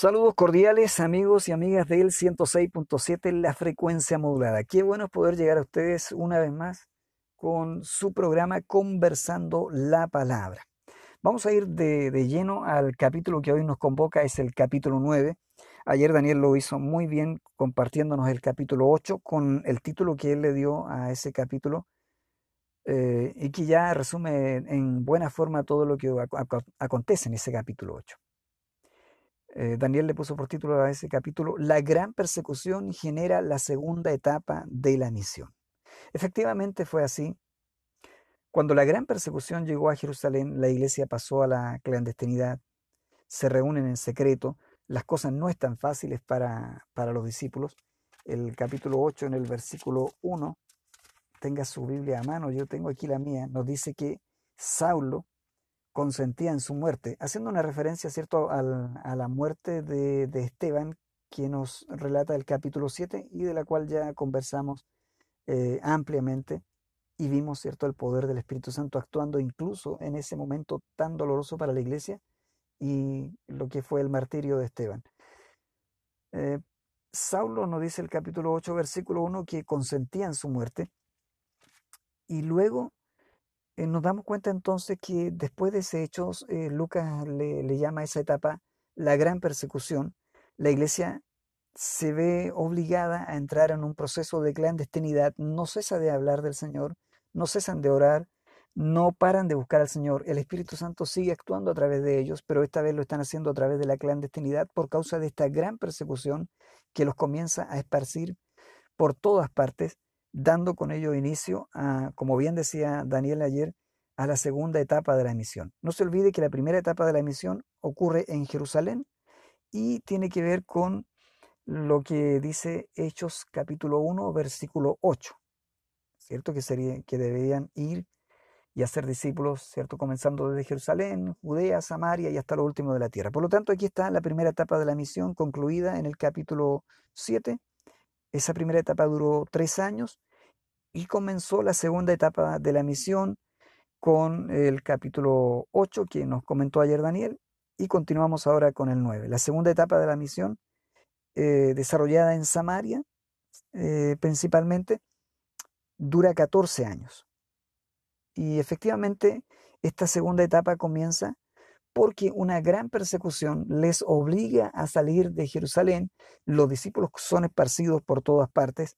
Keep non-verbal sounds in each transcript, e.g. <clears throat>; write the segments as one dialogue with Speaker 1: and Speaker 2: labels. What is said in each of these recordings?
Speaker 1: Saludos cordiales amigos y amigas del 106.7 La Frecuencia Modulada. Qué bueno poder llegar a ustedes una vez más con su programa Conversando la Palabra. Vamos a ir de, de, lleno al capítulo que hoy nos convoca, es el capítulo 9. Ayer Daniel lo hizo muy bien compartiéndonos el capítulo 8 con el título que él le dio a ese capítulo eh, y que ya resume en buena forma todo lo que acontece en ese capítulo 8. Eh, Daniel le puso por título a ese capítulo, La gran persecución genera la segunda etapa de la misión. Efectivamente fue así. Cuando la gran persecución llegó a Jerusalén, la iglesia pasó a la clandestinidad, se reúnen en secreto, las cosas no están fáciles para, para los discípulos. El capítulo 8 en el versículo 1, tenga su Biblia a mano, yo tengo aquí la mía, nos dice que Saulo consentía en su muerte, haciendo una referencia, ¿cierto?, al, a la muerte de, de, Esteban, que nos relata el capítulo 7 y de la cual ya conversamos eh, ampliamente y vimos, ¿cierto?, el poder del Espíritu Santo actuando incluso en ese momento tan doloroso para la iglesia y lo que fue el martirio de Esteban. Eh, Saulo nos dice el capítulo 8, versículo 1, que consentía en su muerte. Y luego eh, nos damos cuenta entonces que después de ese hecho, eh, Lucas le, le llama a esa etapa la gran persecución. La iglesia se ve obligada a entrar en un proceso de clandestinidad, no cesa de hablar del Señor, no cesan de orar, no paran de buscar al Señor. El Espíritu Santo sigue actuando a través de ellos, pero esta vez lo están haciendo a través de la clandestinidad por causa de esta gran persecución que los comienza a esparcir por todas partes, dando con ello inicio a, como bien decía Daniel ayer, a la segunda etapa de la misión. No se olvide que la primera etapa de la misión ocurre en Jerusalén y tiene que ver con lo que dice Hechos capítulo 1, versículo 8, ¿cierto? Que, sería, que deberían ir y hacer discípulos, ¿cierto? Comenzando desde Jerusalén, Judea, Samaria y hasta lo último de la tierra. Por lo tanto, aquí está la primera etapa de la misión concluida en el capítulo 7. Esa primera etapa duró tres años y comenzó la segunda etapa de la misión con el capítulo 8 que nos comentó ayer Daniel y continuamos ahora con el 9. La segunda etapa de la misión eh, desarrollada en Samaria, eh, principalmente, dura 14 años. Y efectivamente, esta segunda etapa comienza porque una gran persecución les obliga a salir de Jerusalén. Los discípulos son esparcidos por todas partes.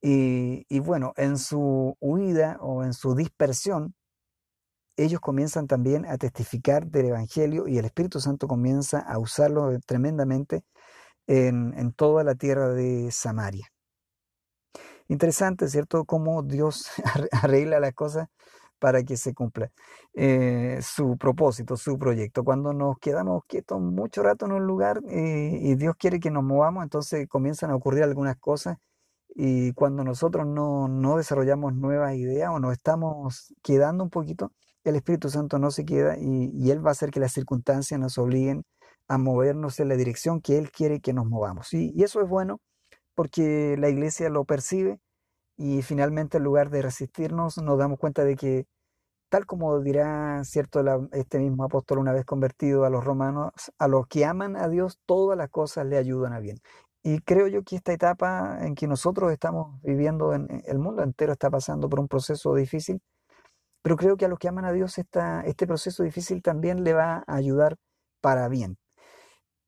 Speaker 1: Y, y bueno, en su huida o en su dispersión, ellos comienzan también a testificar del Evangelio y el Espíritu Santo comienza a usarlo tremendamente en, en toda la tierra de Samaria. Interesante, ¿cierto? Cómo Dios <laughs> arregla las cosas para que se cumpla eh, su propósito, su proyecto. Cuando nos quedamos quietos mucho rato en un lugar eh, y Dios quiere que nos movamos, entonces comienzan a ocurrir algunas cosas y cuando nosotros no, no desarrollamos nuevas ideas o nos estamos quedando un poquito, el Espíritu Santo no se queda y, y Él va a hacer que las circunstancias nos obliguen a movernos en la dirección que Él quiere que nos movamos. Y, y eso es bueno porque la iglesia lo percibe y finalmente en lugar de resistirnos nos damos cuenta de que, tal como dirá cierto este mismo apóstol una vez convertido a los romanos, a los que aman a Dios todas las cosas le ayudan a bien. Y creo yo que esta etapa en que nosotros estamos viviendo, en el mundo entero está pasando por un proceso difícil, pero creo que a los que aman a Dios esta, este proceso difícil también le va a ayudar para bien.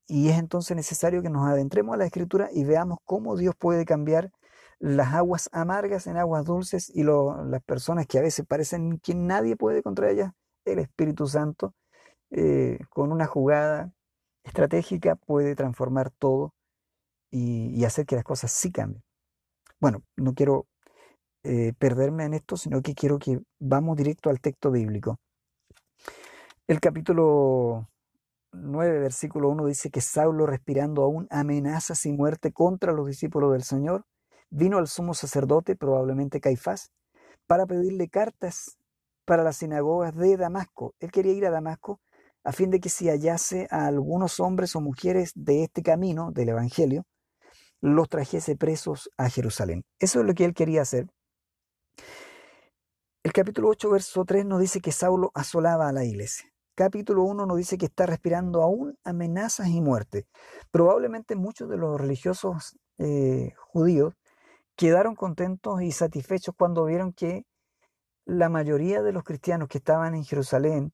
Speaker 1: Y es entonces necesario que nos adentremos a la escritura y veamos cómo Dios puede cambiar las aguas amargas en aguas dulces y lo, las personas que a veces parecen que nadie puede contra ellas, el Espíritu Santo, eh, con una jugada estratégica puede transformar todo y, hacer que las cosas sí cambien. Bueno, no quiero eh, perderme en esto, sino que quiero que vamos directo al texto bíblico. El capítulo 9, versículo 1 dice que Saulo, respirando aún amenazas y muerte contra los discípulos del Señor, vino al sumo sacerdote, probablemente Caifás, para pedirle cartas para las sinagogas de Damasco. Él quería ir a Damasco a fin de que si hallase a algunos hombres o mujeres de este camino del Evangelio, los trajese presos a Jerusalén. Eso es lo que él quería hacer. El capítulo 8, verso 3 nos dice que Saulo asolaba a la iglesia. capítulo 1 nos dice que está respirando aún amenazas y muerte. Probablemente muchos de los religiosos eh, judíos quedaron contentos y satisfechos cuando vieron que la mayoría de los cristianos que estaban en Jerusalén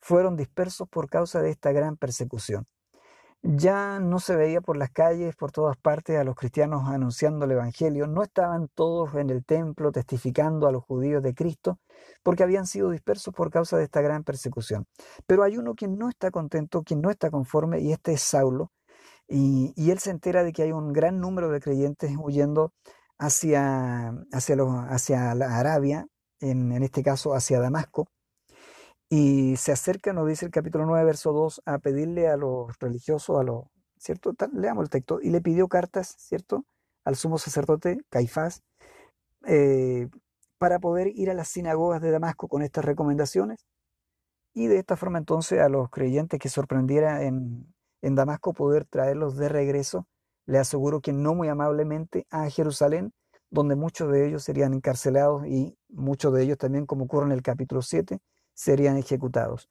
Speaker 1: fueron dispersos por causa de esta gran persecución. Ya no se veía por las calles, por todas partes, a los cristianos anunciando el Evangelio, no estaban todos en el templo testificando a los judíos de Cristo, porque habían sido dispersos por causa de esta gran persecución. Pero hay uno que no está contento, que no está conforme, y este es Saulo, y, él se entera de que hay un gran número de creyentes huyendo hacia, hacia, hacia la Arabia, en, en este caso hacia Damasco, y se acerca, nos dice el capítulo 9, verso 2, a pedirle a los religiosos, a los, ¿cierto? Leamos el texto. Y le pidió cartas, ¿cierto? Al sumo sacerdote Caifás, eh, para poder ir a las sinagogas de Damasco con estas recomendaciones. Y de esta forma entonces a los creyentes que sorprendiera en, en Damasco poder traerlos de regreso, le aseguro que no muy amablemente a Jerusalén, donde muchos de ellos serían encarcelados y muchos de ellos también, como ocurre en el capítulo 7, serían ejecutados.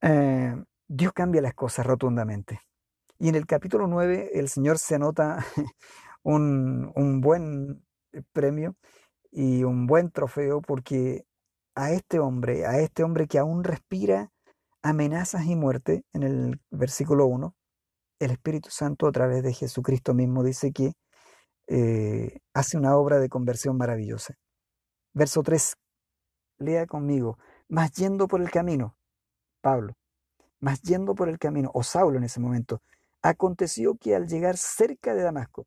Speaker 1: Eh, Dios cambia las cosas rotundamente. Y en el capítulo 9 el Señor se anota <laughs> un, un buen premio y un buen trofeo porque a este hombre, a este hombre que aún respira amenazas y muerte, en el versículo 1, el Espíritu Santo a través de Jesucristo mismo dice que eh, hace una obra de conversión maravillosa. Verso 3, lea conmigo, más yendo por el camino, Pablo, más yendo por el camino, o Saulo en ese momento, aconteció que al llegar cerca de Damasco,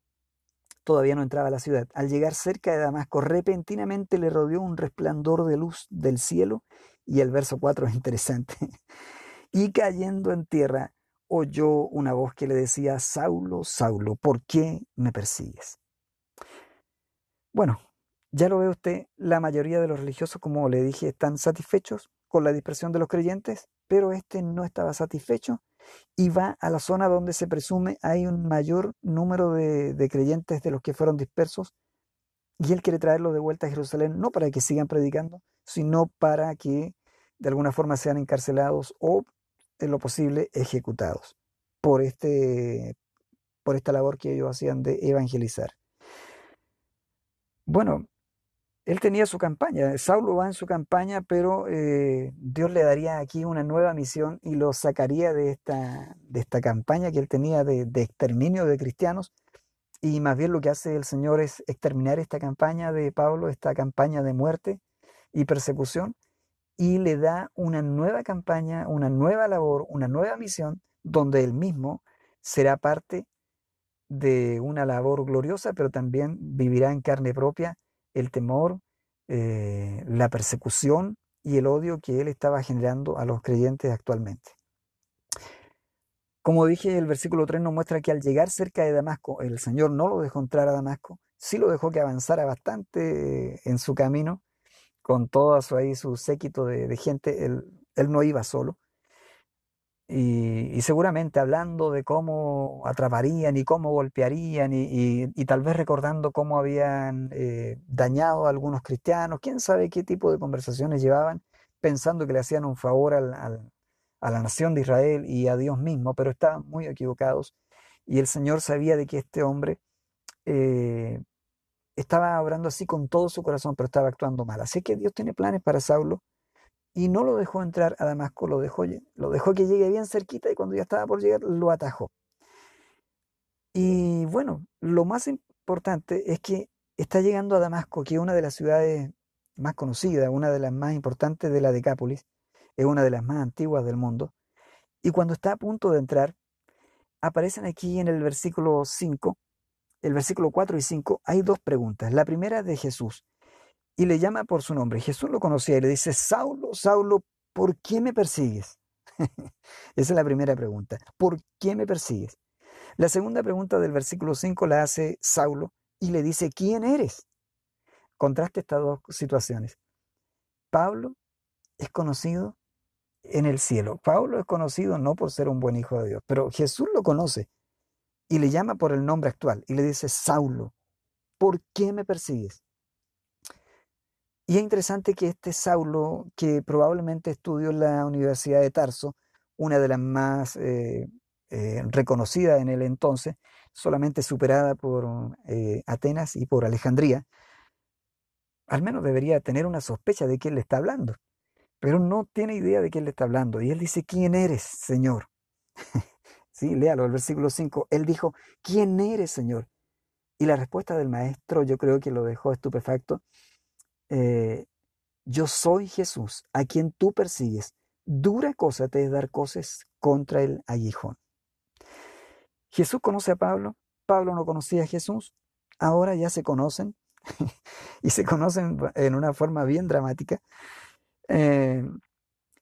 Speaker 1: todavía no entraba a la ciudad, al llegar cerca de Damasco, repentinamente le rodeó un resplandor de luz del cielo, y el verso 4 es interesante, <laughs> y cayendo en tierra, oyó una voz que le decía, Saulo, Saulo, ¿por qué me persigues? Bueno, ya lo ve usted, la mayoría de los religiosos, como le dije, están satisfechos con la dispersión de los creyentes, pero este no estaba satisfecho y va a la zona donde se presume hay un mayor número de, creyentes de los que fueron dispersos y él quiere traerlos de vuelta a Jerusalén, no para que sigan predicando, sino para que de alguna forma sean encarcelados o, en lo posible, ejecutados por, este, por esta labor que ellos hacían de evangelizar. Bueno, él tenía su campaña, Saulo va en su campaña, pero eh, Dios le daría aquí una nueva misión y lo sacaría de esta, de esta campaña que él tenía de, exterminio de cristianos. Y más bien lo que hace el Señor es exterminar esta campaña de Pablo, esta campaña de muerte y persecución, y le da una nueva campaña, una nueva labor, una nueva misión, donde él mismo será parte de una labor gloriosa, pero también vivirá en carne propia el temor, eh, la persecución y el odio que él estaba generando a los creyentes actualmente. Como dije, el versículo 3 nos muestra que al llegar cerca de Damasco, el Señor no lo dejó entrar a Damasco, sí lo dejó que avanzara bastante en su camino, con todo su, ahí, su séquito de, gente, él, él no iba solo, y, seguramente hablando de cómo atraparían y cómo golpearían y, tal vez recordando cómo habían eh, dañado a algunos cristianos, quién sabe qué tipo de conversaciones llevaban, pensando que le hacían un favor al, a la nación de Israel y a Dios mismo, pero estaban muy equivocados. Y el Señor sabía de que este hombre eh, estaba obrando así con todo su corazón, pero estaba actuando mal. Así que Dios tiene planes para Saulo y no lo dejó entrar a Damasco, lo dejó, lo dejó que llegue bien cerquita y cuando ya estaba por llegar lo atajó. Y bueno, lo más importante es que está llegando a Damasco, que es una de las ciudades más conocidas, una de las más importantes de la Decápolis, es una de las más antiguas del mundo. Y cuando está a punto de entrar, aparecen aquí en el versículo 5, el versículo 4 y 5, hay dos preguntas. La primera es de Jesús y le llama por su nombre. Jesús lo conocía y le dice, Saulo, Saulo, ¿por qué me persigues? <laughs> Esa es la primera pregunta. ¿Por qué me persigues? La segunda pregunta del versículo 5 la hace Saulo y le dice, ¿quién eres? Contraste estas dos situaciones. Pablo es conocido en el cielo. Pablo es conocido no por ser un buen hijo de Dios, pero Jesús lo conoce y le llama por el nombre actual y le dice, Saulo, ¿por qué me persigues? Y es interesante que este Saulo, que probablemente estudió en la Universidad de Tarso, una de las más eh, eh, reconocidas en el entonces, solamente superada por eh, Atenas y por Alejandría, al menos debería tener una sospecha de quién le está hablando, pero no tiene idea de quién le está hablando. Y él dice, ¿quién eres, Señor? Sí, léalo, el versículo 5. Él dijo, ¿quién eres, Señor? Y la respuesta del maestro yo creo que lo dejó estupefacto. Eh, yo soy Jesús, a quien tú persigues. Dura cosa te es dar cosas contra el aguijón. Jesús conoce a Pablo, Pablo no conocía a Jesús, ahora ya se conocen <laughs> y se conocen en una forma bien dramática. Eh,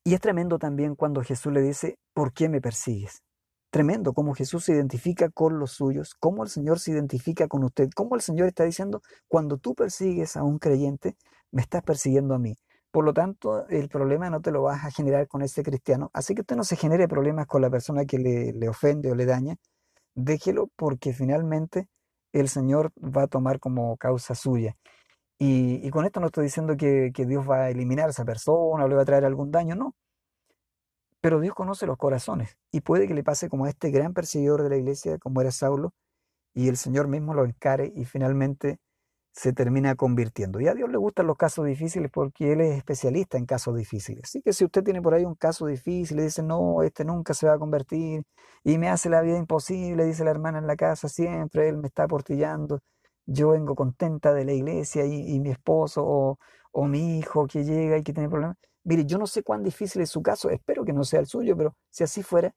Speaker 1: y es tremendo también cuando Jesús le dice, ¿por qué me persigues? Tremendo cómo Jesús se identifica con los suyos, cómo el Señor se identifica con usted, cómo el Señor está diciendo, cuando tú persigues a un creyente, me estás persiguiendo a mí. Por lo tanto, el problema no te lo vas a generar con ese cristiano. Así que usted no se genere problemas con la persona que le, ofende o le daña. Déjelo porque finalmente el Señor va a tomar como causa suya. Y, y con esto no estoy diciendo que, que, Dios va a eliminar a esa persona o le va a traer algún daño, no. Pero Dios conoce los corazones y puede que le pase como a este gran perseguidor de la iglesia, como era Saulo, y el Señor mismo lo encare y finalmente se termina convirtiendo. Y a Dios le gustan los casos difíciles porque Él es especialista en casos difíciles. Así que si usted tiene por ahí un caso difícil y dice, no, este nunca se va a convertir y me hace la vida imposible, dice la hermana en la casa siempre, Él me está aportillando, yo vengo contenta de la iglesia y, mi esposo o, o mi hijo que llega y que tiene problemas. Mire, yo no sé cuán difícil es su caso, espero que no sea el suyo, pero si así fuera,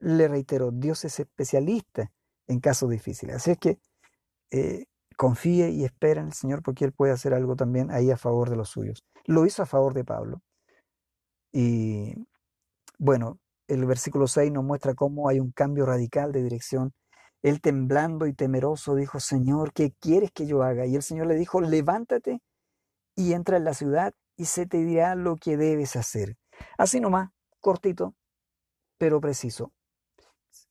Speaker 1: le reitero, Dios es especialista en casos difíciles. Así es que eh, confíe y espera en el Señor porque Él puede hacer algo también ahí a favor de los suyos. Lo hizo a favor de Pablo. Y bueno, el versículo 6 nos muestra cómo hay un cambio radical de dirección. Él temblando y temeroso dijo, Señor, ¿qué quieres que yo haga? Y el Señor le dijo, levántate y entra en la ciudad y se te dirá lo que debes hacer. Así nomás, cortito, pero preciso.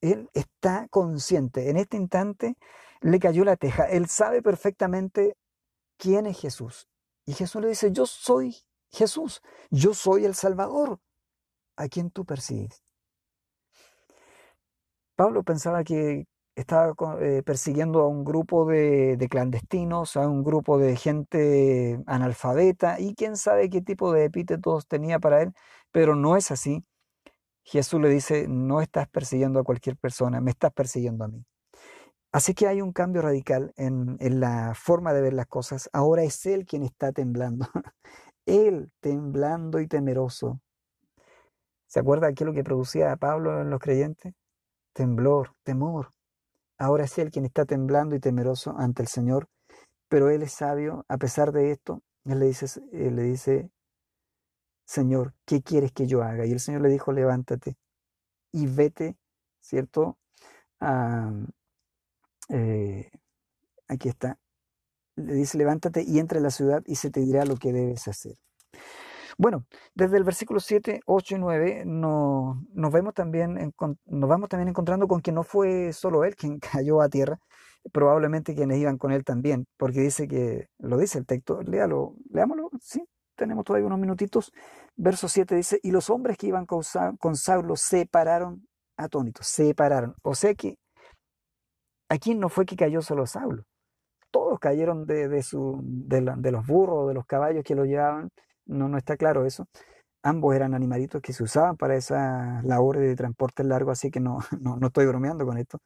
Speaker 1: Él está consciente en este instante le cayó la teja. Él sabe perfectamente quién es Jesús. Y Jesús le dice, yo soy Jesús, yo soy el Salvador, a quien tú persigues. Pablo pensaba que estaba eh, persiguiendo a un grupo de, de, clandestinos, a un grupo de gente analfabeta y quién sabe qué tipo de epítetos tenía para él, pero no es así. Jesús le dice, no estás persiguiendo a cualquier persona, me estás persiguiendo a mí. Así que hay un cambio radical en, la forma de ver las cosas. Ahora es Él quien está temblando. <laughs> él temblando y temeroso. ¿Se acuerda es lo que producía a Pablo en los creyentes? Temblor, temor. Ahora es Él quien está temblando y temeroso ante el Señor. Pero Él es sabio. A pesar de esto, Él le dice, él le dice Señor, ¿qué quieres que yo haga? Y el Señor le dijo, levántate y vete, ¿cierto? A, eh, aquí está. Le dice, levántate y entra en la ciudad y se te dirá lo que debes hacer. Bueno, desde el versículo 7, 8 y 9 nos, vemos también, nos vamos también encontrando con que no fue solo él quien <laughs> cayó a tierra, probablemente quienes iban con él también, porque dice que, lo dice el texto, léalo, leámoslo, sí, tenemos todavía unos minutitos. Verso 7 dice, y los hombres que iban con, con Saulo se pararon atónitos, se pararon. O sea que Aquí no fue que cayó solo Saulo. Todos cayeron de, su, de, los burros, de los caballos que lo llevaban. No, no está claro eso. Ambos eran animalitos que se usaban para esa labor de transporte largo, así que no, <laughs> no, no estoy bromeando con esto.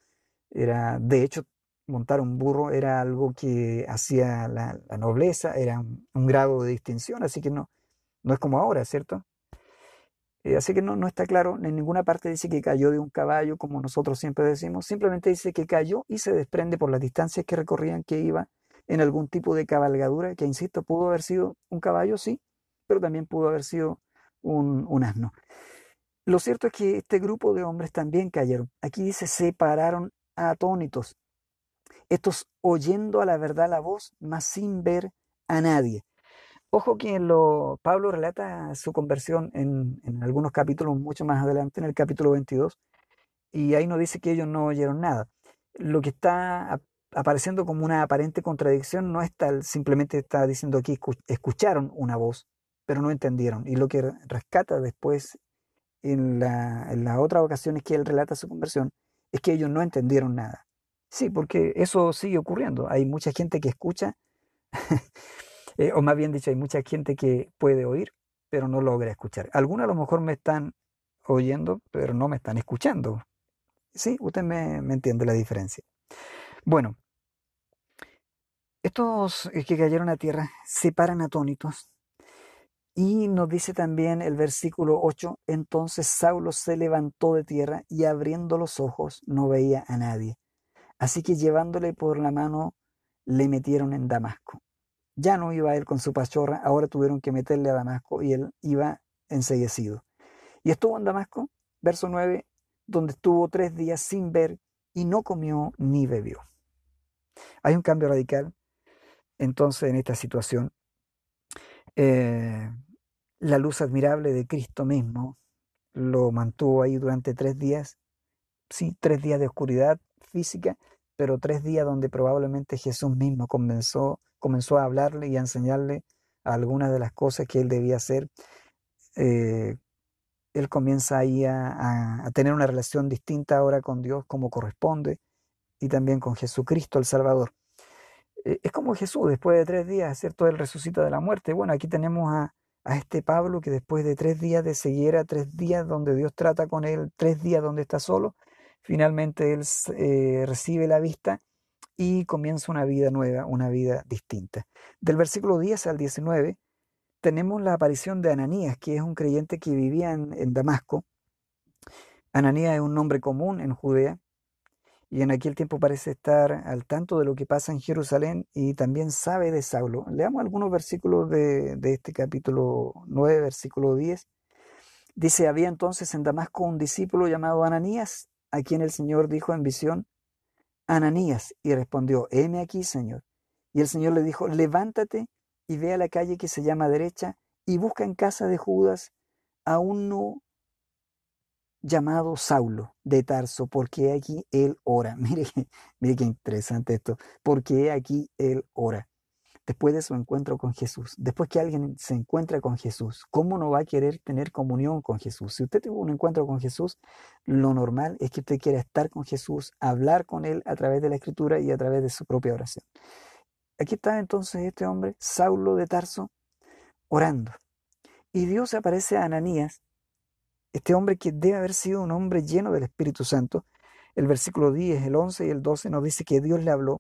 Speaker 1: Era, de hecho, montar un burro era algo que hacía la, nobleza, era un, un, grado de distinción, así que no, no es como ahora, ¿cierto? Eh, así que no, no está claro, en ninguna parte dice que cayó de un caballo, como nosotros siempre decimos, simplemente dice que cayó y se desprende por las distancias que recorrían que iba en algún tipo de cabalgadura, que insisto, pudo haber sido un caballo, sí, pero también pudo haber sido un, un asno. Lo cierto es que este grupo de hombres también cayeron. Aquí dice, se pararon atónitos. Estos oyendo a la verdad la voz, mas sin ver a nadie. Ojo que lo, Pablo relata su conversión en, en, algunos capítulos mucho más adelante, en el capítulo 22, y ahí no dice que ellos no oyeron nada. Lo que está apareciendo como una aparente contradicción, no es tal, simplemente está diciendo aquí, escucharon una voz, pero no entendieron. Y lo que rescata después en la, en las otras ocasiones que él relata su conversión es que ellos no entendieron nada. Sí, porque eso sigue ocurriendo. Hay mucha gente que escucha, <laughs> eh, o más bien dicho, hay mucha gente que puede oír, pero no logra escuchar. Algunos a lo mejor me están oyendo, pero no me están escuchando. Sí, usted me, me entiende la diferencia. Bueno, estos que cayeron a tierra se paran atónitos. Y nos dice también el versículo 8, entonces Saulo se levantó de tierra y abriendo los ojos no veía a nadie. Así que llevándole por la mano le metieron en Damasco. Ya no iba él con su pachorra, ahora tuvieron que meterle a Damasco y él iba enseguecido. Y estuvo en Damasco, verso 9, donde estuvo tres días sin ver y no comió ni bebió. Hay un cambio radical entonces en esta situación. Eh, la luz admirable de Cristo mismo lo mantuvo ahí durante tres días, sí, tres días de oscuridad física, pero tres días donde probablemente Jesús mismo comenzó, comenzó a hablarle y a enseñarle algunas de las cosas que él debía hacer. Eh, él comienza ahí a, a, tener una relación distinta ahora con Dios como corresponde y también con Jesucristo el Salvador. Eh, es como Jesús, después de tres días, ¿cierto? Él resucita de la muerte. Bueno, aquí tenemos a, este Pablo que después de tres días de ceguera, tres días donde Dios trata con él, tres días donde está solo, finalmente él eh, recibe la vista y comienza una vida nueva, una vida distinta. Del versículo 10 al 19 tenemos la aparición de Ananías, que es un creyente que vivía en Damasco. Ananías es un nombre común en Judea, y en aquel tiempo parece estar al tanto de lo que pasa en Jerusalén y también sabe de Saulo. Leamos algunos versículos de, de, este capítulo 9, versículo 10. Dice, había entonces en Damasco un discípulo llamado Ananías, a quien el Señor dijo en visión, Ananías, y respondió, heme aquí, Señor. Y el Señor le dijo, levántate y ve a la calle que se llama derecha y busca en casa de Judas a uno llamado Saulo de Tarso, porque aquí él ora. <laughs> Mire, mire qué interesante esto, porque aquí él ora. Después de su encuentro con Jesús, después que alguien se encuentra con Jesús, ¿cómo no va a querer tener comunión con Jesús? Si usted tuvo un encuentro con Jesús, lo normal es que usted quiera estar con Jesús, hablar con Él a través de la Escritura y a través de su propia oración. Aquí está entonces este hombre, Saulo de Tarso, orando. Y Dios aparece a Ananías este hombre que debe haber sido un hombre lleno del Espíritu Santo, el versículo 10, el 11 y el 12 nos dice que Dios le habló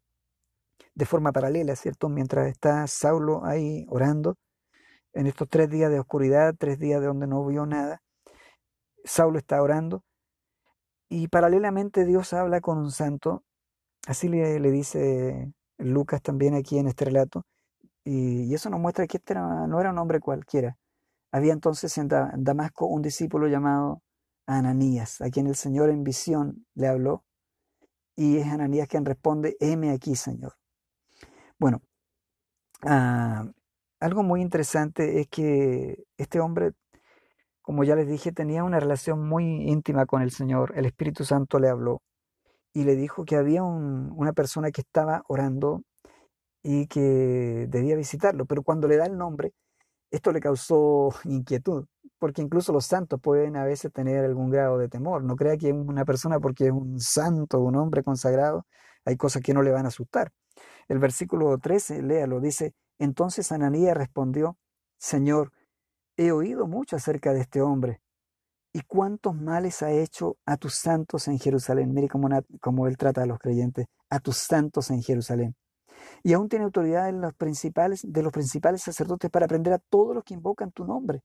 Speaker 1: de forma paralela, ¿cierto? Mientras está Saulo ahí orando, en estos tres días de oscuridad, tres días de donde no vio nada, Saulo está orando y paralelamente Dios habla con un santo, así le, dice Lucas también aquí en este relato, y, y eso nos muestra que este no era un hombre cualquiera, había entonces en Damasco un discípulo llamado Ananías, a quien el Señor en visión le habló, y es Ananías quien responde, heme aquí, Señor. Bueno, uh, algo muy interesante es que este hombre, como ya les dije, tenía una relación muy íntima con el Señor. El Espíritu Santo le habló y le dijo que había un, una persona que estaba orando y que debía visitarlo, pero cuando le da el nombre, esto le causó inquietud, porque incluso los santos pueden a veces tener algún grado de temor. No crea que una persona, porque es un santo, un hombre consagrado, hay cosas que no le van a asustar. El versículo 13, léalo, dice, entonces Ananías respondió, Señor, he oído mucho acerca de este hombre y cuántos males ha hecho a tus santos en Jerusalén. Mire cómo, él trata a los creyentes, a tus santos en Jerusalén y aún tiene autoridad en los principales, de los principales sacerdotes para prender a todos los que invocan tu nombre.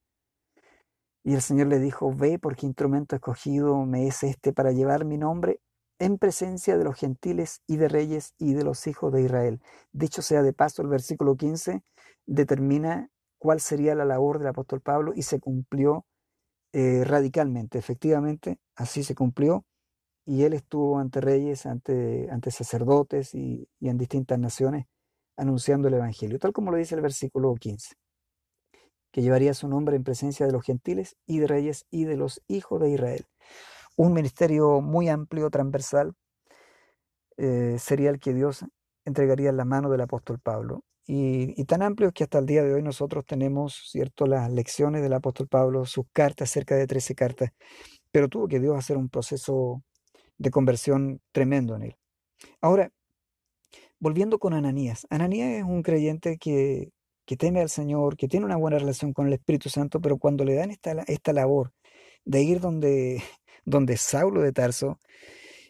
Speaker 1: Y el Señor le dijo, ve porque instrumento escogido me es este para llevar mi nombre en presencia de los gentiles y de reyes y de los hijos de Israel. Dicho sea de paso, el versículo 15 determina cuál sería la labor del apóstol Pablo y se cumplió eh, radicalmente. Efectivamente, así se cumplió y él estuvo ante reyes, ante, ante sacerdotes y, en distintas naciones anunciando el Evangelio, tal como lo dice el versículo 15, que llevaría su nombre en presencia de los gentiles y de reyes y de los hijos de Israel. Un ministerio muy amplio, transversal, eh, sería el que Dios entregaría en la mano del apóstol Pablo. Y, tan amplios que hasta el día de hoy nosotros tenemos, ¿cierto?, las lecciones del apóstol Pablo, sus cartas, cerca de 13 cartas, pero tuvo que Dios hacer un proceso de conversión tremendo en él. Ahora, volviendo con Ananías. Ananías es un creyente que, que teme al Señor, que tiene una buena relación con el Espíritu Santo, pero cuando le dan esta, esta labor de ir donde, <laughs> donde Saulo de Tarso,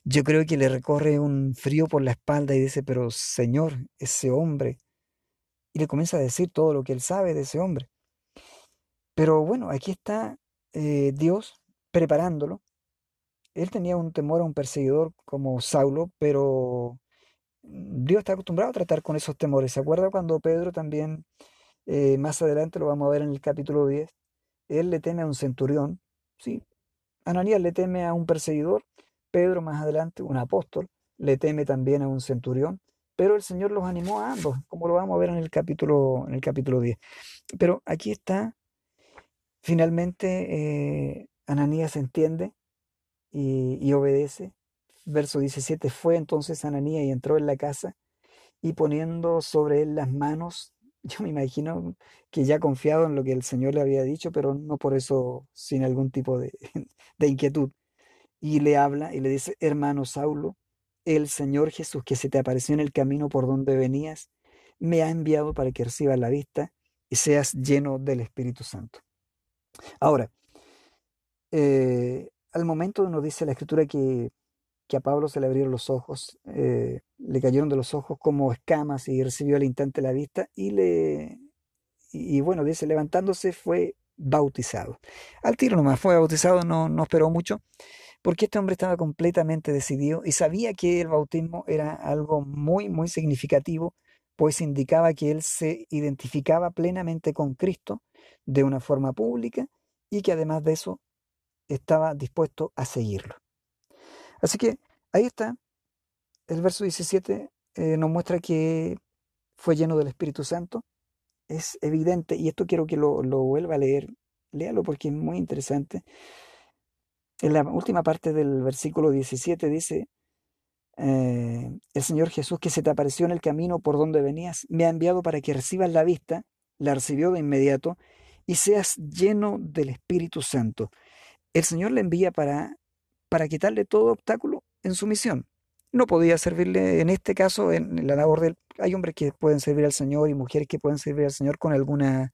Speaker 1: yo creo que le recorre un frío por la espalda y dice, pero Señor, ese hombre, y le comienza a decir todo lo que él sabe de ese hombre. Pero bueno, aquí está eh, Dios preparándolo. Él tenía un temor a un perseguidor como Saulo, pero Dios está acostumbrado a tratar con esos temores. ¿Se acuerda cuando Pedro también, eh, más adelante lo vamos a ver en el capítulo 10, él le teme a un centurión, ¿sí? Ananías le teme a un perseguidor, Pedro más adelante, un apóstol, le teme también a un centurión, pero el Señor los animó a ambos, como lo vamos a ver en el capítulo, en el capítulo 10. Pero aquí está, finalmente, eh, Ananías entiende y, y obedece. Verso 17, fue entonces Ananías y entró en la casa y poniendo sobre él las manos, <laughs> yo me imagino que ya confiado en lo que el Señor le había dicho, pero no por eso sin algún tipo de, <laughs> de inquietud. Y le habla y le dice, hermano Saulo, el Señor Jesús que se te apareció en el camino por donde venías, me ha enviado para que recibas la vista y seas lleno del Espíritu Santo. Ahora, eh, al momento nos dice la escritura que, que, a Pablo se le abrieron los ojos, eh, le cayeron de los ojos como escamas y recibió al instante la vista y le, y, bueno, dice, levantándose fue bautizado. Al tiro nomás fue bautizado, no, no esperó mucho porque este hombre estaba completamente decidido y sabía que el bautismo era algo muy, muy significativo, pues indicaba que él se identificaba plenamente con Cristo de una forma pública y que además de eso estaba dispuesto a seguirlo. Así que ahí está, el verso 17 eh, nos muestra que fue lleno del Espíritu Santo, es evidente, y esto quiero que lo, vuelva a leer, léalo porque es muy interesante. En la última parte del versículo 17 dice, eh, el Señor Jesús que se te apareció en el camino por donde venías, me ha enviado para que recibas la vista, la recibió de inmediato, y seas lleno del Espíritu Santo. El Señor le envía para, para quitarle todo obstáculo en su misión. No podía servirle en este caso en la labor del... Hay hombres que pueden servir al Señor y mujeres que pueden servir al Señor con alguna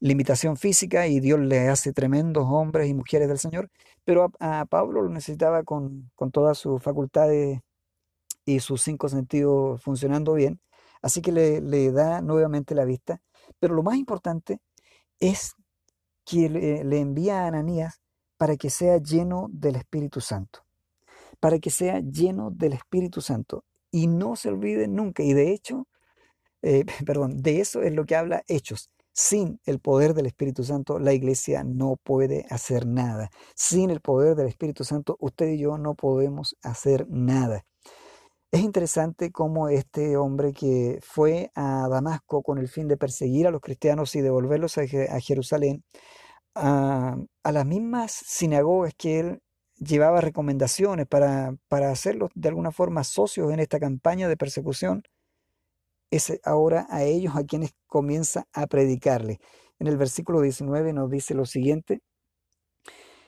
Speaker 1: limitación física y Dios le hace tremendos hombres y mujeres del Señor, pero a, Pablo lo necesitaba con, con todas sus facultades y sus cinco sentidos funcionando bien, así que le, le da nuevamente la vista, pero lo más importante es que le, envía a Ananías para que sea lleno del Espíritu Santo, para que sea lleno del Espíritu Santo y no se olvide nunca, y de hecho, eh, <laughs> perdón, de eso es lo que habla Hechos, sin el poder del Espíritu Santo, la iglesia no puede hacer nada. Sin el poder del Espíritu Santo, usted y yo no podemos hacer nada. Es interesante cómo este hombre que fue a Damasco con el fin de perseguir a los cristianos y devolverlos a, Jerusalén, a, las mismas sinagogas que él llevaba recomendaciones para, para hacerlos de alguna forma socios en esta campaña de persecución, es ahora a ellos a quienes comienza a predicarle. En el versículo 19 nos dice lo siguiente,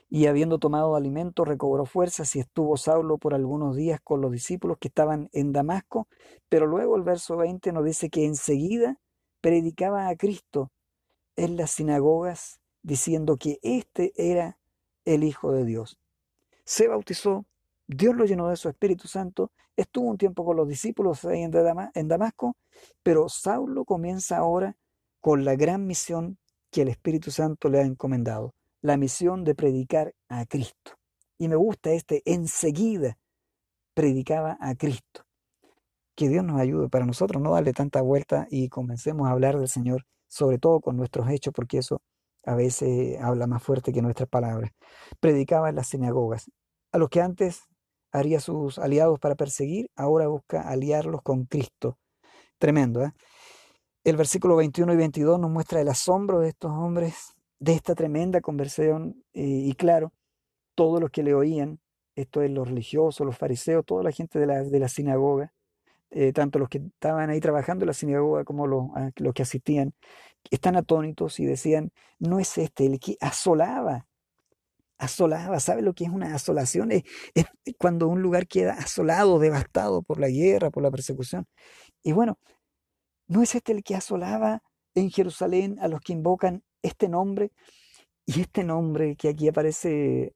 Speaker 1: y habiendo tomado alimento recobró fuerzas y estuvo Saulo por algunos días con los discípulos que estaban en Damasco, pero luego el verso 20 nos dice que enseguida predicaba a Cristo en las sinagogas diciendo que éste era el Hijo de Dios. Se bautizó, Dios lo llenó de su Espíritu Santo, estuvo un tiempo con los discípulos ahí en, Damasco, pero Saulo comienza ahora con la gran misión que el Espíritu Santo le ha encomendado, la misión de predicar a Cristo. Y me gusta este, enseguida predicaba a Cristo. Que Dios nos ayude para nosotros no darle tanta vuelta y comencemos a hablar del Señor, sobre todo con nuestros hechos, porque eso a veces habla más fuerte que nuestras palabras. Predicaba en las sinagogas. A los que antes haría sus aliados para perseguir, ahora busca aliarlos con Cristo. Tremendo, ¿eh? El versículo 21 y 22 nos muestra el asombro de estos hombres, de esta tremenda conversación, eh, y claro, todos los que le oían, esto es los religiosos, los fariseos, toda la gente de la, de la sinagoga, eh, tanto los que estaban ahí trabajando en la sinagoga como los, los que asistían, están atónitos y decían, no es este el que asolaba, asolaba, ¿sabe lo que es una asolación? Es, es cuando un lugar queda asolado, devastado por la guerra, por la persecución. Y bueno, no es este el que asolaba en Jerusalén a los que invocan este nombre, y este nombre que aquí aparece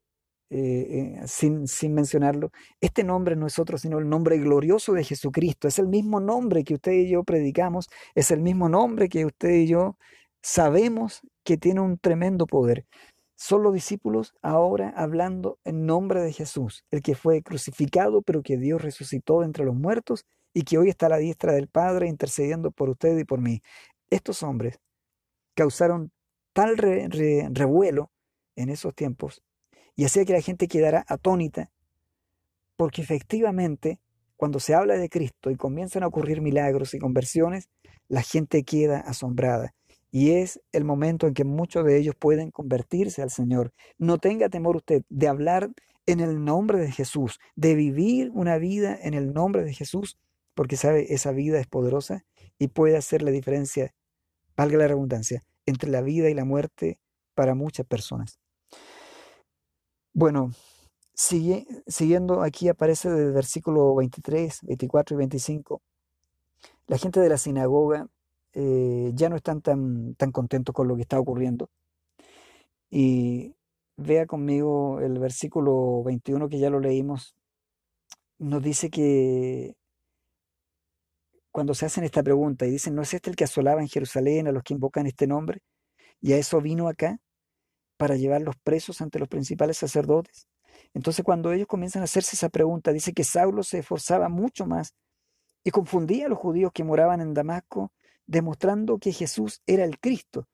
Speaker 1: eh, eh, sin, sin mencionarlo, este nombre no es otro sino el nombre glorioso de Jesucristo. Es el mismo nombre que usted y yo predicamos, es el mismo nombre que usted y yo sabemos que tiene un tremendo poder. Son los discípulos ahora hablando en nombre de Jesús, el que fue crucificado, pero que Dios resucitó entre los muertos y que hoy está a la diestra del Padre intercediendo por usted y por mí. Estos hombres causaron tal revuelo en esos tiempos y hacía que la gente quedara atónita, porque efectivamente, cuando se habla de Cristo y comienzan a ocurrir milagros y conversiones, la gente queda asombrada. Y es el momento en que muchos de ellos pueden convertirse al Señor. No tenga temor usted de hablar en el nombre de Jesús, de vivir una vida en el nombre de Jesús, porque sabe, esa vida es poderosa y puede hacer la diferencia, valga la redundancia, entre la vida y la muerte para muchas personas. Bueno, siguiendo aquí aparece del versículo 23, 24 y 25. La gente de la sinagoga eh, ya no están tan, tan contentos con lo que está ocurriendo. Y vea conmigo el versículo 21 que ya lo leímos. Nos dice que cuando se hacen esta pregunta y dicen, ¿no es este el que asolaba en Jerusalén a los que invocan este nombre? Y a eso vino acá para llevarlos presos ante los principales sacerdotes. Entonces cuando ellos comienzan a hacerse esa pregunta, dice que Saulo se esforzaba mucho más y confundía a los judíos que moraban en Damasco, demostrando que Jesús era el Cristo.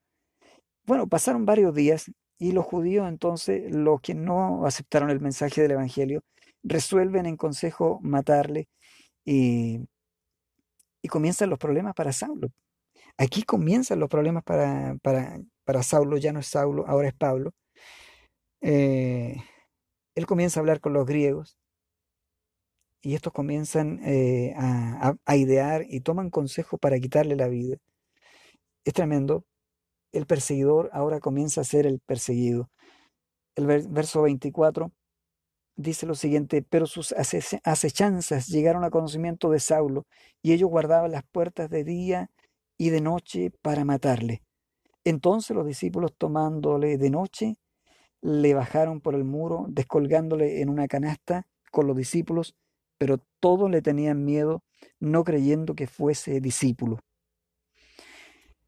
Speaker 1: Bueno, pasaron varios días y los judíos entonces, los que no aceptaron el mensaje del Evangelio, resuelven en consejo matarle y, y comienzan los problemas para Saulo. Aquí comienzan los problemas para, para, para Saulo, ya no es Saulo, ahora es Pablo. Eh, él comienza a hablar con los griegos y estos comienzan eh, a, idear y toman consejo para quitarle la vida. Es tremendo. El perseguidor ahora comienza a ser el perseguido. El verso 24 dice lo siguiente, pero sus acechanzas llegaron a conocimiento de Saulo y ellos guardaban las puertas de día y de noche para matarle. Entonces los discípulos tomándole de noche, le bajaron por el muro, descolgándole en una canasta con los discípulos, pero todos le tenían miedo, no creyendo que fuese discípulo.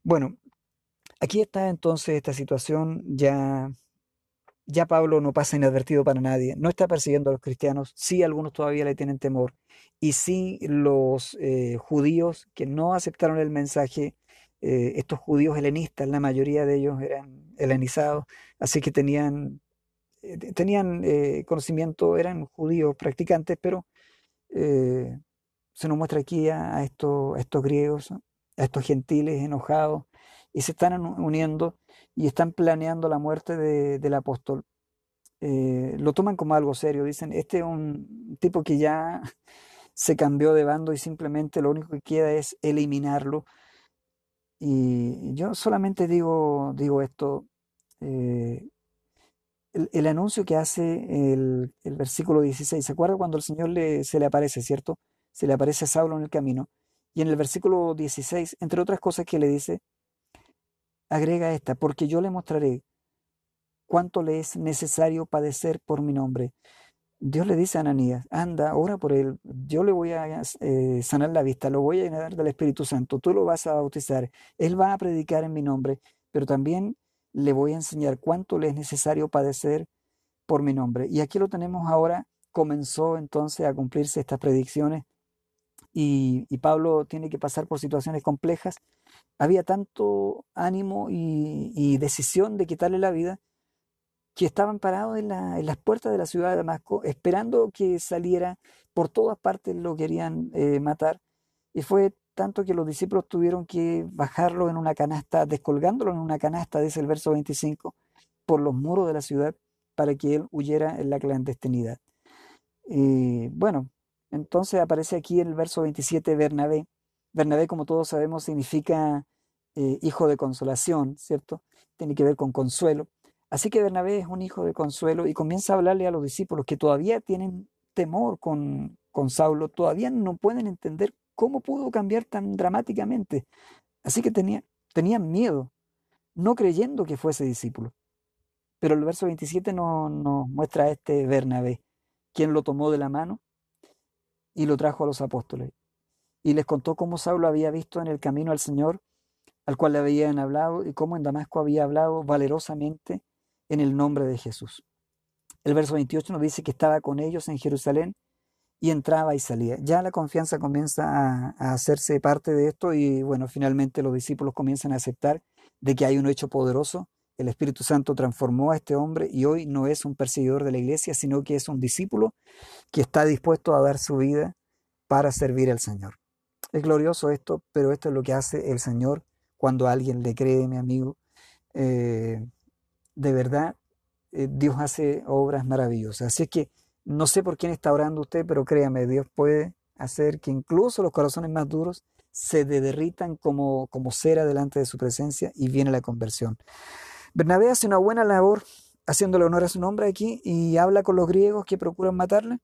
Speaker 1: Bueno, aquí está entonces esta situación ya ya Pablo no pasa inadvertido para nadie, no está persiguiendo a los cristianos, sí algunos todavía le tienen temor, y sí los eh, judíos que no aceptaron el mensaje, eh, estos judíos helenistas, la mayoría de ellos eran helenizados, así que tenían, eh, tenían conocimiento, eran judíos practicantes, pero se nos muestra aquí a, estos, a estos griegos, a estos gentiles enojados, y se están uniendo y están planeando la muerte del apóstol. Eh, lo toman como algo serio, dicen, este es un tipo que ya <laughs> se cambió de bando y simplemente lo único que queda es eliminarlo. Y yo solamente digo, digo esto, eh, el, anuncio que hace el, versículo 16, ¿se acuerda cuando el Señor le, se le aparece, cierto? Se le aparece a Saulo en el camino. Y en el versículo 16, entre otras cosas que le dice, agrega esta, porque yo le mostraré cuánto le es necesario padecer por mi nombre. Dios le dice a Ananías, anda, ora por él, yo le voy a eh, sanar la vista, lo voy a llenar del Espíritu Santo, tú lo vas a bautizar, él va a predicar en mi nombre, pero también le voy a enseñar cuánto le es necesario padecer por mi nombre. Y aquí lo tenemos ahora, comenzó entonces a cumplirse estas predicciones y, y Pablo tiene que pasar por situaciones complejas había tanto ánimo y, decisión de quitarle la vida que estaban parados en, las puertas de la ciudad de Damasco esperando que saliera, por todas partes lo querían eh, matar y fue tanto que los discípulos tuvieron que bajarlo en una canasta, descolgándolo en una canasta, dice el verso 25, por los muros de la ciudad para que él huyera en la clandestinidad. Y bueno, Entonces aparece aquí el verso 27 Bernabé. Bernabé, como todos sabemos, significa eh, hijo de consolación, ¿cierto? Tiene que ver con consuelo. Así que Bernabé es un hijo de consuelo y comienza a hablarle a los discípulos que todavía tienen temor con, con Saulo, todavía no pueden entender cómo pudo cambiar tan dramáticamente. Así que tenía, tenían miedo, no creyendo que fuese discípulo. Pero el verso 27 nos, nos muestra a este Bernabé, quien lo tomó de la mano y lo trajo a los apóstoles. Y les contó cómo Saulo había visto en el camino al Señor, al cual le habían hablado, y cómo en Damasco había hablado valerosamente en el nombre de Jesús. El verso 28 nos dice que estaba con ellos en Jerusalén y entraba y salía. Ya la confianza comienza a, hacerse parte de esto y bueno, finalmente los discípulos comienzan a aceptar de que hay un hecho poderoso el Espíritu Santo transformó a este hombre y hoy no es un perseguidor de la iglesia, sino que es un discípulo que está dispuesto a dar su vida para servir al Señor. Es glorioso esto, pero esto es lo que hace el Señor cuando alguien le cree, mi amigo. Eh, de verdad, eh, Dios hace obras maravillosas. Así es que no sé por quién está orando usted, pero créame, Dios puede hacer que incluso los corazones más duros se derritan como, como cera delante de su presencia y viene la conversión. Bernabé hace una buena labor haciéndole honor a su nombre aquí y habla con los griegos que procuran matarle.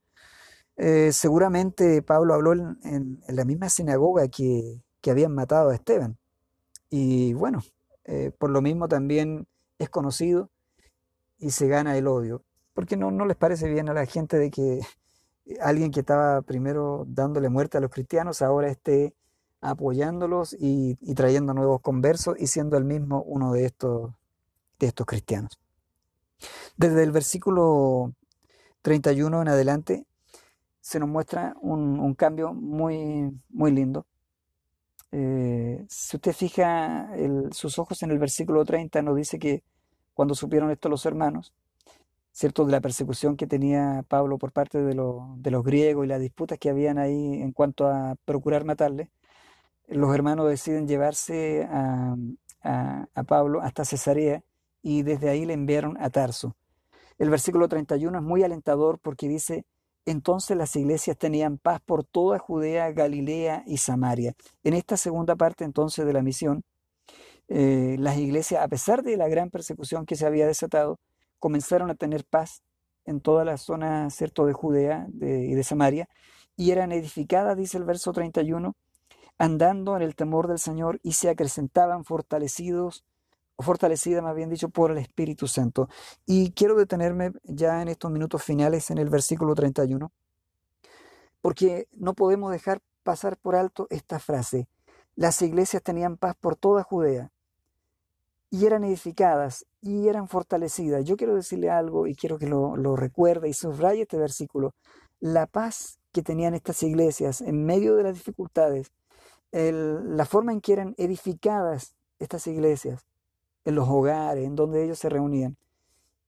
Speaker 1: Eh, seguramente Pablo habló en, la misma sinagoga que, habían matado a Esteban. Y bueno, eh, por lo mismo también es conocido y se gana el odio. Porque no, no les parece bien a la gente de que <laughs> alguien que estaba primero dándole muerte a los cristianos ahora esté apoyándolos y, y trayendo nuevos conversos y siendo el mismo uno de estos de estos cristianos. Desde el versículo 31 en adelante se nos muestra un, cambio muy, muy lindo. Eh, si usted fija sus ojos en el versículo 30, nos dice que cuando supieron esto los hermanos, ¿cierto? De la persecución que tenía Pablo por parte de, los griegos y las disputas que habían ahí en cuanto a procurar matarle, los hermanos deciden llevarse a, a Pablo hasta Cesarea y desde ahí le enviaron a Tarso. El versículo 31 es muy alentador porque dice, entonces las iglesias tenían paz por toda Judea, Galilea y Samaria. En esta segunda parte entonces de la misión, eh, las iglesias, a pesar de la gran persecución que se había desatado, comenzaron a tener paz en toda la zona ¿cierto? de Judea y de Samaria, y eran edificadas, dice el verso 31, andando en el temor del Señor y se acrecentaban fortalecidos fortalecida más bien dicho, por el Espíritu Santo. Y quiero detenerme ya en estos minutos finales en el versículo 31, porque no podemos dejar pasar por alto esta frase. Las iglesias tenían paz por toda Judea y eran edificadas y eran fortalecidas. Yo quiero decirle algo y quiero que lo, recuerde y subraye este versículo. La paz que tenían estas iglesias en medio de las dificultades, la forma en que eran edificadas estas iglesias, en los hogares, en donde ellos se reunían,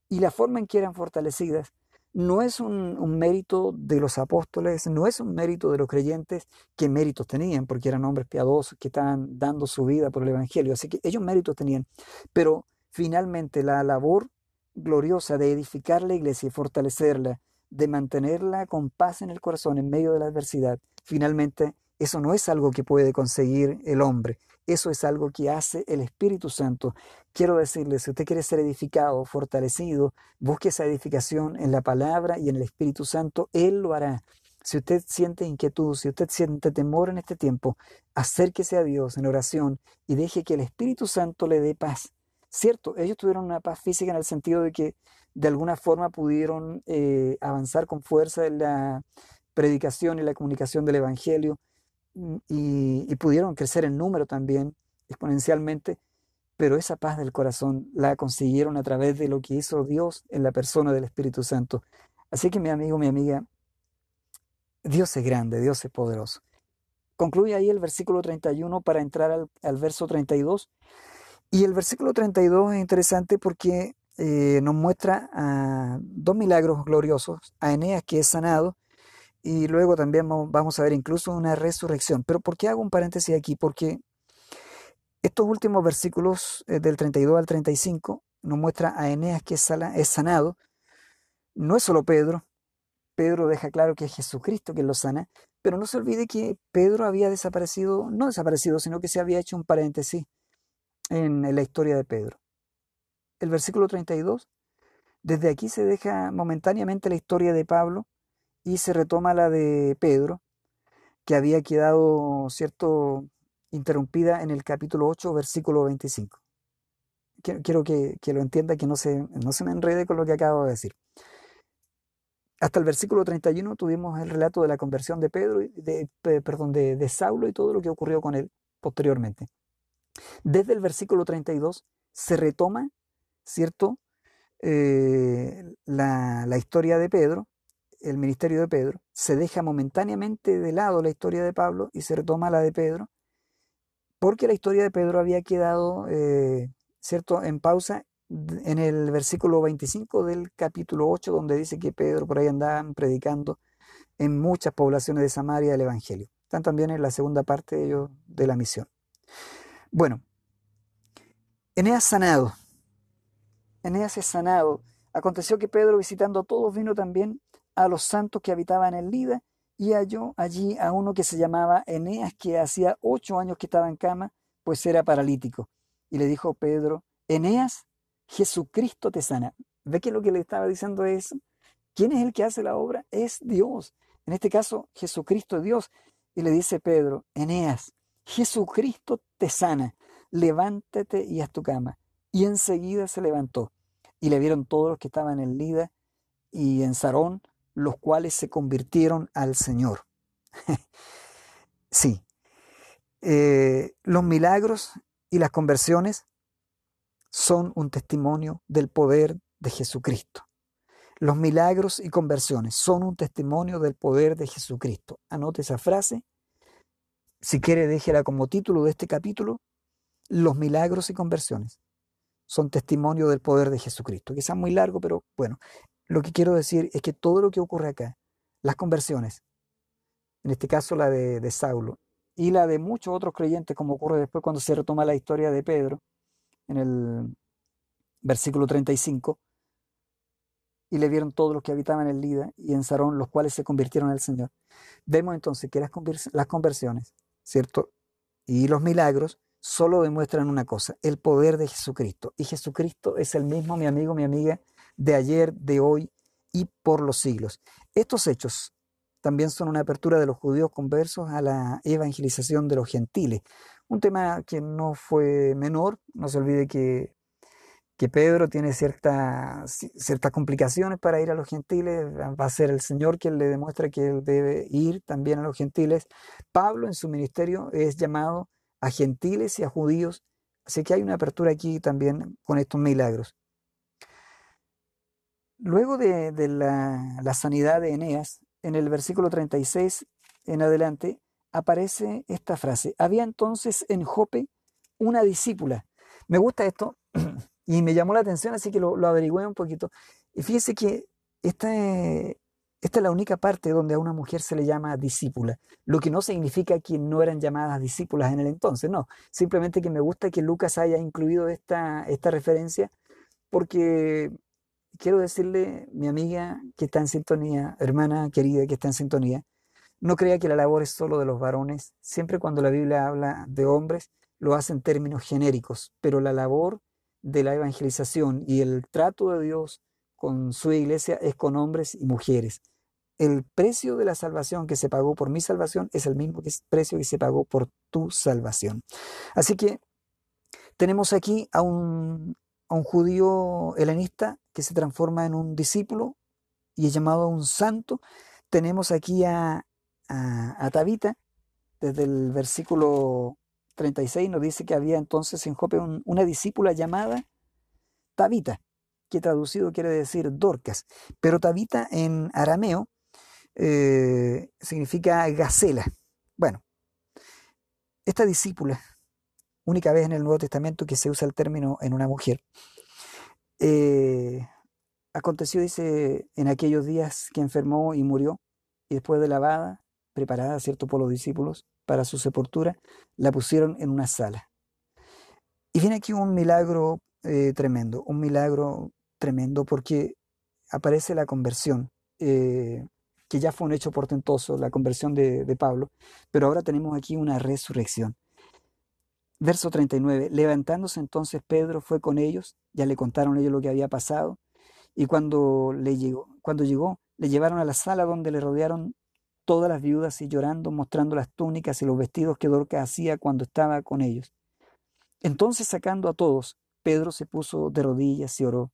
Speaker 1: y la forma en que eran fortalecidas, no es un, mérito de los apóstoles, no es un mérito de los creyentes que méritos tenían, porque eran hombres piadosos que estaban dando su vida por el Evangelio, así que ellos méritos tenían, pero finalmente la labor gloriosa de edificar la iglesia y fortalecerla, de mantenerla con paz en el corazón en medio de la adversidad, finalmente eso no es algo que puede conseguir el hombre, eso es algo que hace el Espíritu Santo. Quiero decirle, si usted quiere ser edificado, fortalecido, busque esa edificación en la palabra y en el Espíritu Santo, Él lo hará. Si usted siente inquietud, si usted siente temor en este tiempo, acérquese a Dios en oración y deje que el Espíritu Santo le dé paz. Cierto, ellos tuvieron una paz física en el sentido de que de alguna forma pudieron eh, avanzar con fuerza en la predicación y la comunicación del Evangelio, y, pudieron crecer en número también exponencialmente, pero esa paz del corazón la consiguieron a través de lo que hizo Dios en la persona del Espíritu Santo. Así que mi amigo, mi amiga, Dios es grande, Dios es poderoso. Concluye ahí el versículo 31 para entrar al, al verso 32. Y el versículo 32 es interesante porque eh, nos muestra a dos milagros gloriosos, a Eneas que es sanado y luego también vamos a ver incluso una resurrección. Pero ¿por qué hago un paréntesis aquí? Porque estos últimos versículos eh, del 32 al 35 nos muestra a Eneas que es sanado. No es solo Pedro, Pedro deja claro que es Jesucristo quien lo sana, pero no se olvide que Pedro había desaparecido, no desaparecido, sino que se había hecho un paréntesis en, la historia de Pedro. El versículo 32, desde aquí se deja momentáneamente la historia de Pablo y se retoma la de Pedro, que había quedado, cierto, interrumpida en el capítulo 8, versículo 25. Quiero, que, lo entienda, que no se, no se me enrede con lo que acabo de decir. Hasta el versículo 31 tuvimos el relato de la conversión de Pedro, de, perdón, de, Saulo y todo lo que ocurrió con él posteriormente. Desde el versículo 32 se retoma, ¿cierto? Eh, la, la historia de Pedro, el ministerio de Pedro, se deja momentáneamente de lado la historia de Pablo y se retoma la de Pedro, porque la historia de Pedro había quedado, eh, ¿cierto?, en pausa en el versículo 25 del capítulo 8, donde dice que Pedro por ahí andaba predicando en muchas poblaciones de Samaria el Evangelio. Están también en la segunda parte de, de la misión. Bueno, Eneas sanado. Eneas es sanado. Aconteció que Pedro, visitando a todos, vino también a los santos que habitaban en Lida y halló allí a uno que se llamaba Eneas, que hacía ocho años que estaba en cama, pues era paralítico. Y le dijo Pedro, Eneas, Jesucristo te sana. ¿Ve que lo que le estaba diciendo es, ¿quién es el que hace la obra? Es Dios. En este caso, Jesucristo es Dios. Y le dice Pedro, Eneas, Jesucristo te sana, levántate y haz tu cama. Y enseguida se levantó. Y le vieron todos los que estaban en Lida y en Sarón, los cuales se convirtieron al Señor. <laughs> sí, eh, los milagros y las conversiones son un testimonio del poder de Jesucristo. Los milagros y conversiones son un testimonio del poder de Jesucristo. Anote esa frase. Si quiere, déjela como título de este capítulo. Los milagros y conversiones son testimonio del poder de Jesucristo. Quizás muy largo, pero bueno, lo que quiero decir es que todo lo que ocurre acá, las conversiones, en este caso la de, de Saulo, y la de muchos otros creyentes, como ocurre después cuando se retoma la historia de Pedro, en el versículo 35, y le vieron todos los que habitaban en Lida y en Sarón, los cuales se convirtieron al Señor. Vemos entonces que las, las conversiones, ¿cierto? Y los milagros solo demuestran una cosa, el poder de Jesucristo. Y Jesucristo es el mismo, mi amigo, mi amiga, de ayer, de hoy y por los siglos. Estos hechos también son una apertura de los judíos conversos a la evangelización de los gentiles. Un tema que no fue menor, no se olvide que, que Pedro tiene ciertas complicaciones para ir a los gentiles, va a ser el Señor quien le demuestra que él debe ir también a los gentiles. Pablo en su ministerio es llamado a gentiles y a judíos, así que hay una apertura aquí también con estos milagros. Luego de, la, sanidad de Eneas, en el versículo 36 en adelante, aparece esta frase. Había entonces en Jope una discípula. Me gusta esto <clears throat> y me llamó la atención, así que lo, lo averigüé un poquito. Y fíjese que esta, esta es la única parte donde a una mujer se le llama discípula, lo que no significa que no eran llamadas discípulas en el entonces, no, simplemente que me gusta que Lucas haya incluido esta, esta referencia porque quiero decirle, mi amiga que está en sintonía, hermana querida que está en sintonía, no crea que la labor es solo de los varones. Siempre cuando la Biblia habla de hombres, lo hace en términos genéricos, pero la labor de la evangelización y el trato de Dios con su iglesia es con hombres y mujeres. El precio de la salvación que se pagó por mi salvación es el mismo precio que se pagó por tu salvación. Así que tenemos aquí a un, a un judío helenista que se transforma en un discípulo y es llamado un santo. Tenemos aquí a, a, Tabita, desde el versículo 36 nos dice que había entonces en Jope una discípula llamada Tabita, que traducido quiere decir Dorcas, pero Tabita en arameo eh, significa gacela. Bueno, esta discípula única vez en el Nuevo Testamento que se usa el término en una mujer. Eh, aconteció, dice, en aquellos días que enfermó y murió, y después de lavada, preparada, ¿cierto?, por los discípulos para su sepultura, la pusieron en una sala. Y viene aquí un milagro eh, tremendo, un milagro tremendo porque aparece la conversión. Eh, que ya fue un hecho portentoso, la conversión de, de Pablo, pero ahora tenemos aquí una resurrección. Verso 39, levantándose entonces Pedro fue con ellos, ya le contaron ellos lo que había pasado, y cuando, le llegó, cuando llegó, le llevaron a la sala donde le rodearon todas las viudas y llorando, mostrando las túnicas y los vestidos que Dorcas hacía cuando estaba con ellos. Entonces, sacando a todos, Pedro se puso de rodillas y oró,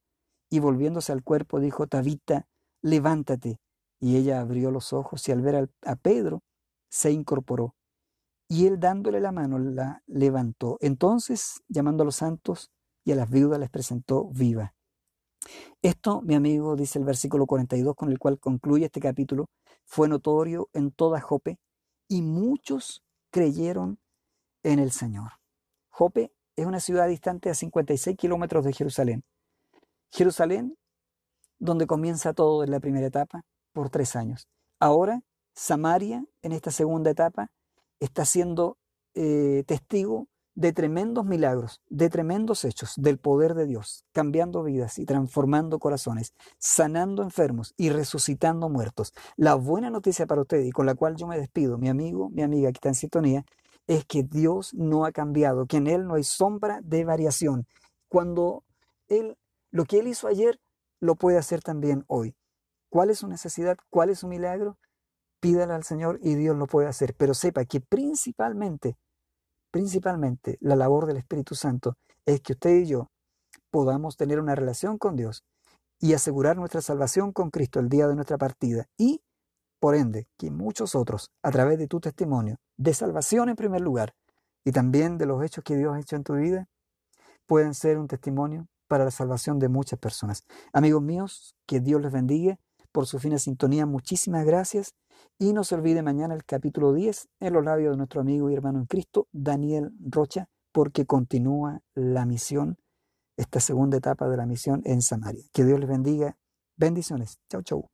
Speaker 1: y volviéndose al cuerpo dijo, Tabita, levántate. Y ella abrió los ojos y al ver a Pedro, se incorporó. Y él dándole la mano la levantó. Entonces, llamando a los santos y a las viudas, les presentó viva. Esto, mi amigo, dice el versículo 42 con el cual concluye este capítulo, fue notorio en toda Jope y muchos creyeron en el Señor. Jope es una ciudad distante a 56 kilómetros de Jerusalén. Jerusalén, donde comienza todo en la primera etapa, por tres años. Ahora, Samaria, en esta segunda etapa, está siendo eh, testigo de tremendos milagros, de tremendos hechos del poder de Dios, cambiando vidas y transformando corazones, sanando enfermos y resucitando muertos. La buena noticia para usted y con la cual yo me despido, mi amigo, mi amiga que está en sintonía, es que Dios no ha cambiado, que en Él no hay sombra de variación. Cuando Él, lo que Él hizo ayer, lo puede hacer también hoy. ¿Cuál es su necesidad? ¿Cuál es su milagro? Pídale al Señor y Dios lo puede hacer. Pero sepa que principalmente principalmente la labor del Espíritu Santo es que usted y yo podamos tener una relación con Dios y asegurar nuestra salvación con Cristo el día de nuestra partida y, por ende, que muchos otros, a través de tu testimonio de salvación en primer lugar y también de los hechos que Dios ha hecho en tu vida, pueden ser un testimonio para la salvación de muchas personas. Amigos míos, que Dios les bendiga por su fina sintonía. Muchísimas gracias y no se olvide mañana el capítulo 10 en los labios de nuestro amigo y hermano en Cristo, Daniel Rocha, porque continúa la misión, esta segunda etapa de la misión en Samaria. Que Dios les bendiga. Bendiciones. Chau, chau.